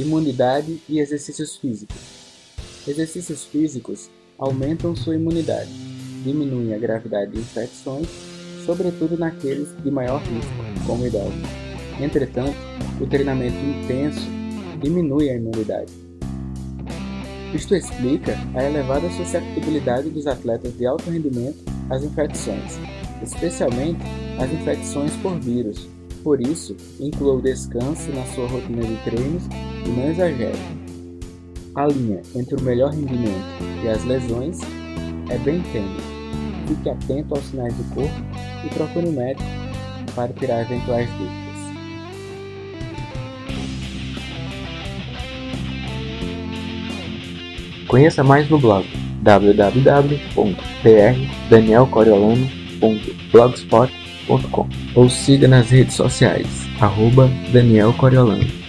Imunidade e exercícios físicos. Exercícios físicos aumentam sua imunidade, diminuem a gravidade de infecções, sobretudo naqueles de maior risco, como idosos. Entretanto, o treinamento intenso diminui a imunidade. Isto explica a elevada susceptibilidade dos atletas de alto rendimento às infecções, especialmente as infecções por vírus. Por isso, inclua o descanso na sua rotina de treinos e não exagere. A linha entre o melhor rendimento e as lesões é bem tênue. Fique atento aos sinais do corpo e procure um médico para tirar eventuais dúvidas. Conheça mais no blog www.drdanielcoriolano.blogspot.com ou siga nas redes sociais, arroba Daniel Coriolano.